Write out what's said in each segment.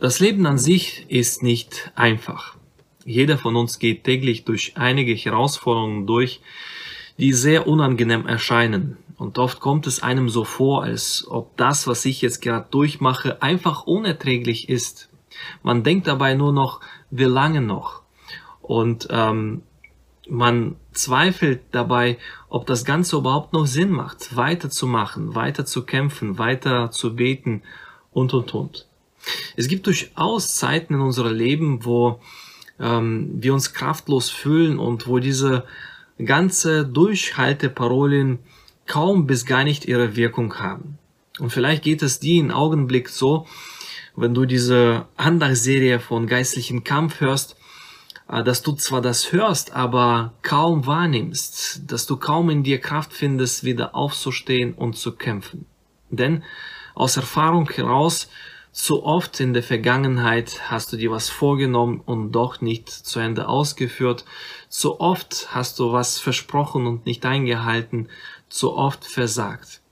Das Leben an sich ist nicht einfach. Jeder von uns geht täglich durch einige Herausforderungen durch, die sehr unangenehm erscheinen. Und oft kommt es einem so vor, als ob das, was ich jetzt gerade durchmache, einfach unerträglich ist. Man denkt dabei nur noch, wie lange noch? Und ähm, man zweifelt dabei, ob das Ganze überhaupt noch Sinn macht, weiterzumachen, weiter zu kämpfen, weiter zu beten und, und, und. Es gibt durchaus Zeiten in unserem Leben, wo ähm, wir uns kraftlos fühlen und wo diese ganze Durchhalteparolen kaum bis gar nicht ihre Wirkung haben. Und vielleicht geht es dir im Augenblick so, wenn du diese Andachtsserie von geistlichen Kampf hörst, äh, dass du zwar das hörst, aber kaum wahrnimmst, dass du kaum in dir Kraft findest, wieder aufzustehen und zu kämpfen. Denn aus Erfahrung heraus zu oft in der Vergangenheit hast du dir was vorgenommen und doch nicht zu Ende ausgeführt. Zu oft hast du was versprochen und nicht eingehalten. Zu oft versagt.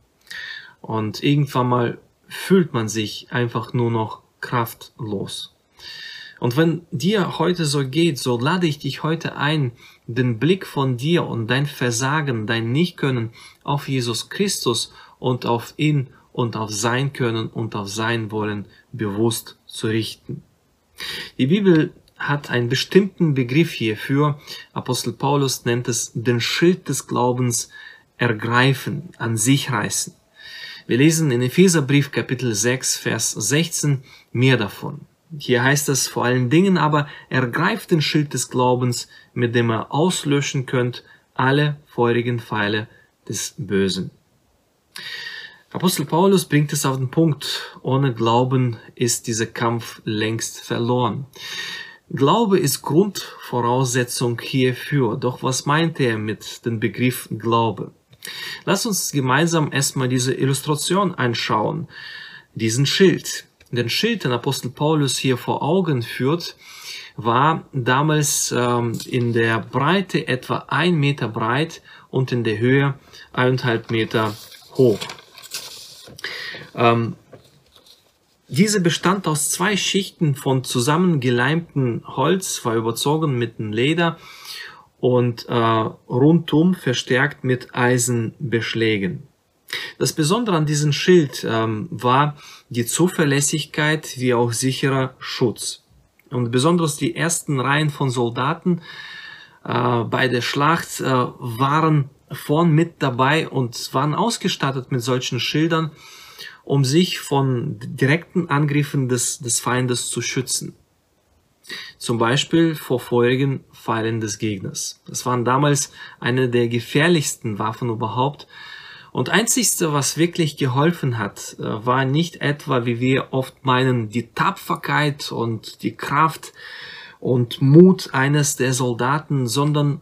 Und irgendwann mal fühlt man sich einfach nur noch kraftlos. Und wenn dir heute so geht, so lade ich dich heute ein, den Blick von dir und dein Versagen, dein Nichtkönnen auf Jesus Christus und auf ihn und auf sein Können und auf sein Wollen bewusst zu richten. Die Bibel hat einen bestimmten Begriff hierfür. Apostel Paulus nennt es den Schild des Glaubens ergreifen, an sich reißen. Wir lesen in Epheserbrief Kapitel 6, Vers 16 mehr davon. Hier heißt es vor allen Dingen aber, ergreift den Schild des Glaubens, mit dem er auslöschen könnt alle feurigen Pfeile des Bösen. Apostel Paulus bringt es auf den Punkt, ohne Glauben ist dieser Kampf längst verloren. Glaube ist Grundvoraussetzung hierfür. Doch was meint er mit dem Begriff Glaube? Lass uns gemeinsam erstmal diese Illustration anschauen, diesen Schild. Den Schild, den Apostel Paulus hier vor Augen führt, war damals ähm, in der Breite etwa ein Meter breit und in der Höhe eineinhalb Meter hoch. Ähm, diese bestand aus zwei Schichten von zusammengeleimtem Holz, war überzogen mit einem Leder und äh, rundum verstärkt mit Eisenbeschlägen. Das Besondere an diesem Schild ähm, war die Zuverlässigkeit wie auch sicherer Schutz. Und besonders die ersten Reihen von Soldaten äh, bei der Schlacht äh, waren vorn mit dabei und waren ausgestattet mit solchen Schildern, um sich von direkten Angriffen des, des Feindes zu schützen. Zum Beispiel vor feurigen Pfeilen des Gegners. Das waren damals eine der gefährlichsten Waffen überhaupt. Und einzigste, was wirklich geholfen hat, äh, war nicht etwa, wie wir oft meinen, die Tapferkeit und die Kraft und Mut eines der Soldaten, sondern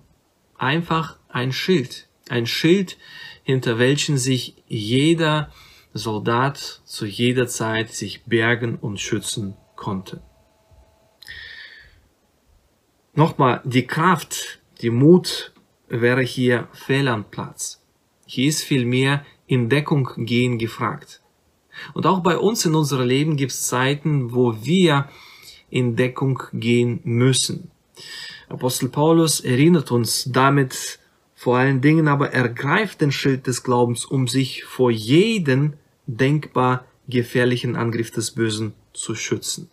einfach ein Schild. Ein Schild, hinter welchen sich jeder Soldat zu jeder Zeit sich bergen und schützen konnte. Nochmal, die Kraft, die Mut wäre hier fehl am Platz. Hier ist vielmehr in Deckung gehen gefragt. Und auch bei uns in unserem Leben gibt es Zeiten, wo wir in Deckung gehen müssen. Apostel Paulus erinnert uns damit vor allen Dingen aber ergreift den Schild des Glaubens, um sich vor jeden denkbar gefährlichen Angriff des Bösen zu schützen.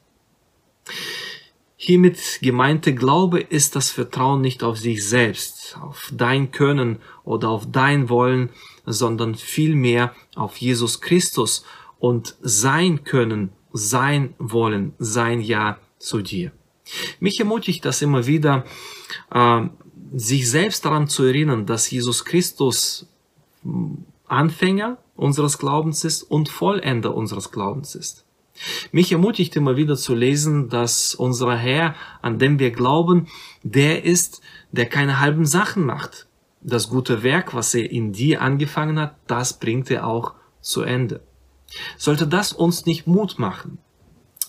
Hiermit gemeinte Glaube ist das Vertrauen nicht auf sich selbst, auf dein Können oder auf dein Wollen, sondern vielmehr auf Jesus Christus und sein Können, sein Wollen, sein Ja zu dir. Mich ermutigt das immer wieder, äh, sich selbst daran zu erinnern, dass Jesus Christus Anfänger unseres Glaubens ist und Vollender unseres Glaubens ist. Mich ermutigt immer wieder zu lesen, dass unser Herr, an dem wir glauben, der ist, der keine halben Sachen macht. Das gute Werk, was er in dir angefangen hat, das bringt er auch zu Ende. Sollte das uns nicht Mut machen?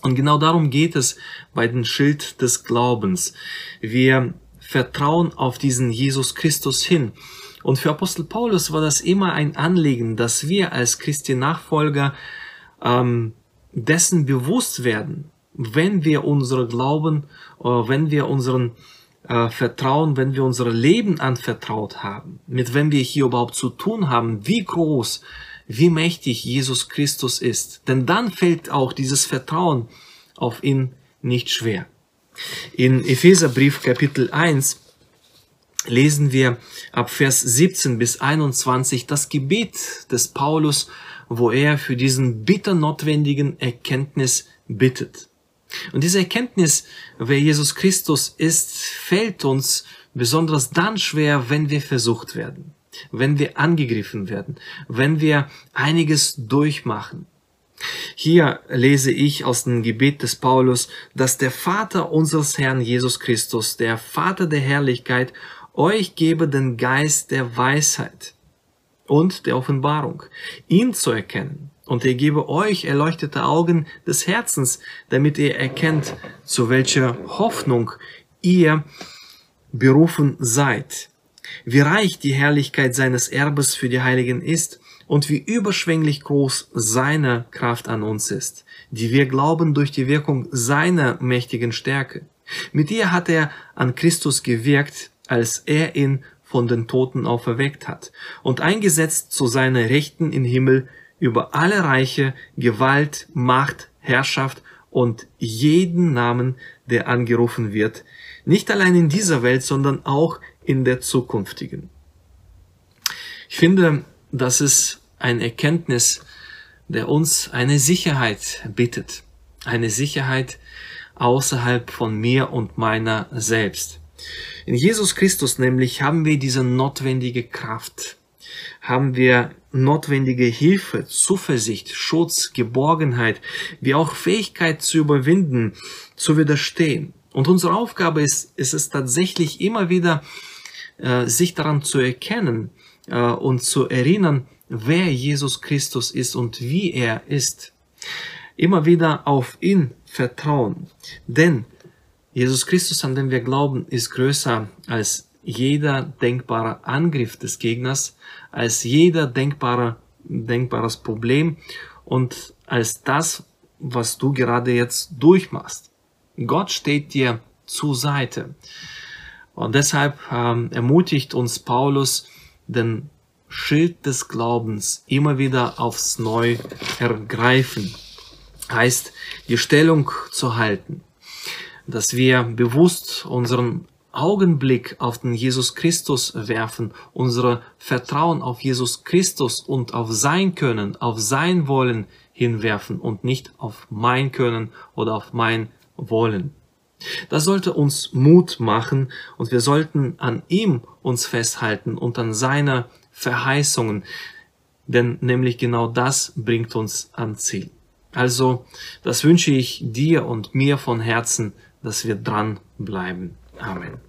Und genau darum geht es bei dem Schild des Glaubens. Wir vertrauen auf diesen Jesus Christus hin. Und für Apostel Paulus war das immer ein Anliegen, dass wir als Christi Nachfolger ähm, dessen bewusst werden, wenn wir unsere Glauben, äh, wenn wir unseren äh, Vertrauen, wenn wir unser Leben anvertraut haben, mit wem wir hier überhaupt zu tun haben, wie groß, wie mächtig Jesus Christus ist. Denn dann fällt auch dieses Vertrauen auf ihn nicht schwer. In Epheserbrief Kapitel 1 lesen wir ab Vers 17 bis 21 das Gebet des Paulus, wo er für diesen bitter notwendigen Erkenntnis bittet. Und diese Erkenntnis, wer Jesus Christus ist, fällt uns besonders dann schwer, wenn wir versucht werden, wenn wir angegriffen werden, wenn wir einiges durchmachen. Hier lese ich aus dem Gebet des Paulus, dass der Vater unseres Herrn Jesus Christus, der Vater der Herrlichkeit, euch gebe den Geist der Weisheit und der Offenbarung, ihn zu erkennen. Und er gebe euch erleuchtete Augen des Herzens, damit ihr erkennt, zu welcher Hoffnung ihr berufen seid, wie reich die Herrlichkeit seines Erbes für die Heiligen ist und wie überschwänglich groß seine Kraft an uns ist, die wir glauben durch die Wirkung seiner mächtigen Stärke. Mit ihr hat er an Christus gewirkt, als er ihn von den Toten auferweckt hat und eingesetzt zu seiner Rechten im Himmel über alle Reiche, Gewalt, Macht, Herrschaft und jeden Namen, der angerufen wird, nicht allein in dieser Welt, sondern auch in der zukünftigen. Ich finde, das ist ein Erkenntnis, der uns eine Sicherheit bittet, eine Sicherheit außerhalb von mir und meiner selbst. In Jesus Christus nämlich haben wir diese notwendige Kraft, haben wir notwendige Hilfe, Zuversicht, Schutz, Geborgenheit, wie auch Fähigkeit zu überwinden, zu widerstehen. Und unsere Aufgabe ist, ist es tatsächlich immer wieder, äh, sich daran zu erkennen äh, und zu erinnern, wer Jesus Christus ist und wie er ist. Immer wieder auf ihn vertrauen. Denn Jesus Christus, an den wir glauben, ist größer als jeder denkbare Angriff des Gegners, als jeder denkbare, denkbares Problem und als das, was du gerade jetzt durchmachst. Gott steht dir zur Seite. Und deshalb ähm, ermutigt uns Paulus, den Schild des Glaubens immer wieder aufs Neu ergreifen. Heißt, die Stellung zu halten dass wir bewusst unseren Augenblick auf den Jesus Christus werfen, unsere Vertrauen auf Jesus Christus und auf sein Können, auf sein Wollen hinwerfen und nicht auf mein Können oder auf mein Wollen. Das sollte uns Mut machen und wir sollten an ihm uns festhalten und an seiner Verheißungen, denn nämlich genau das bringt uns an Ziel. Also, das wünsche ich dir und mir von Herzen dass wir dran bleiben. Amen.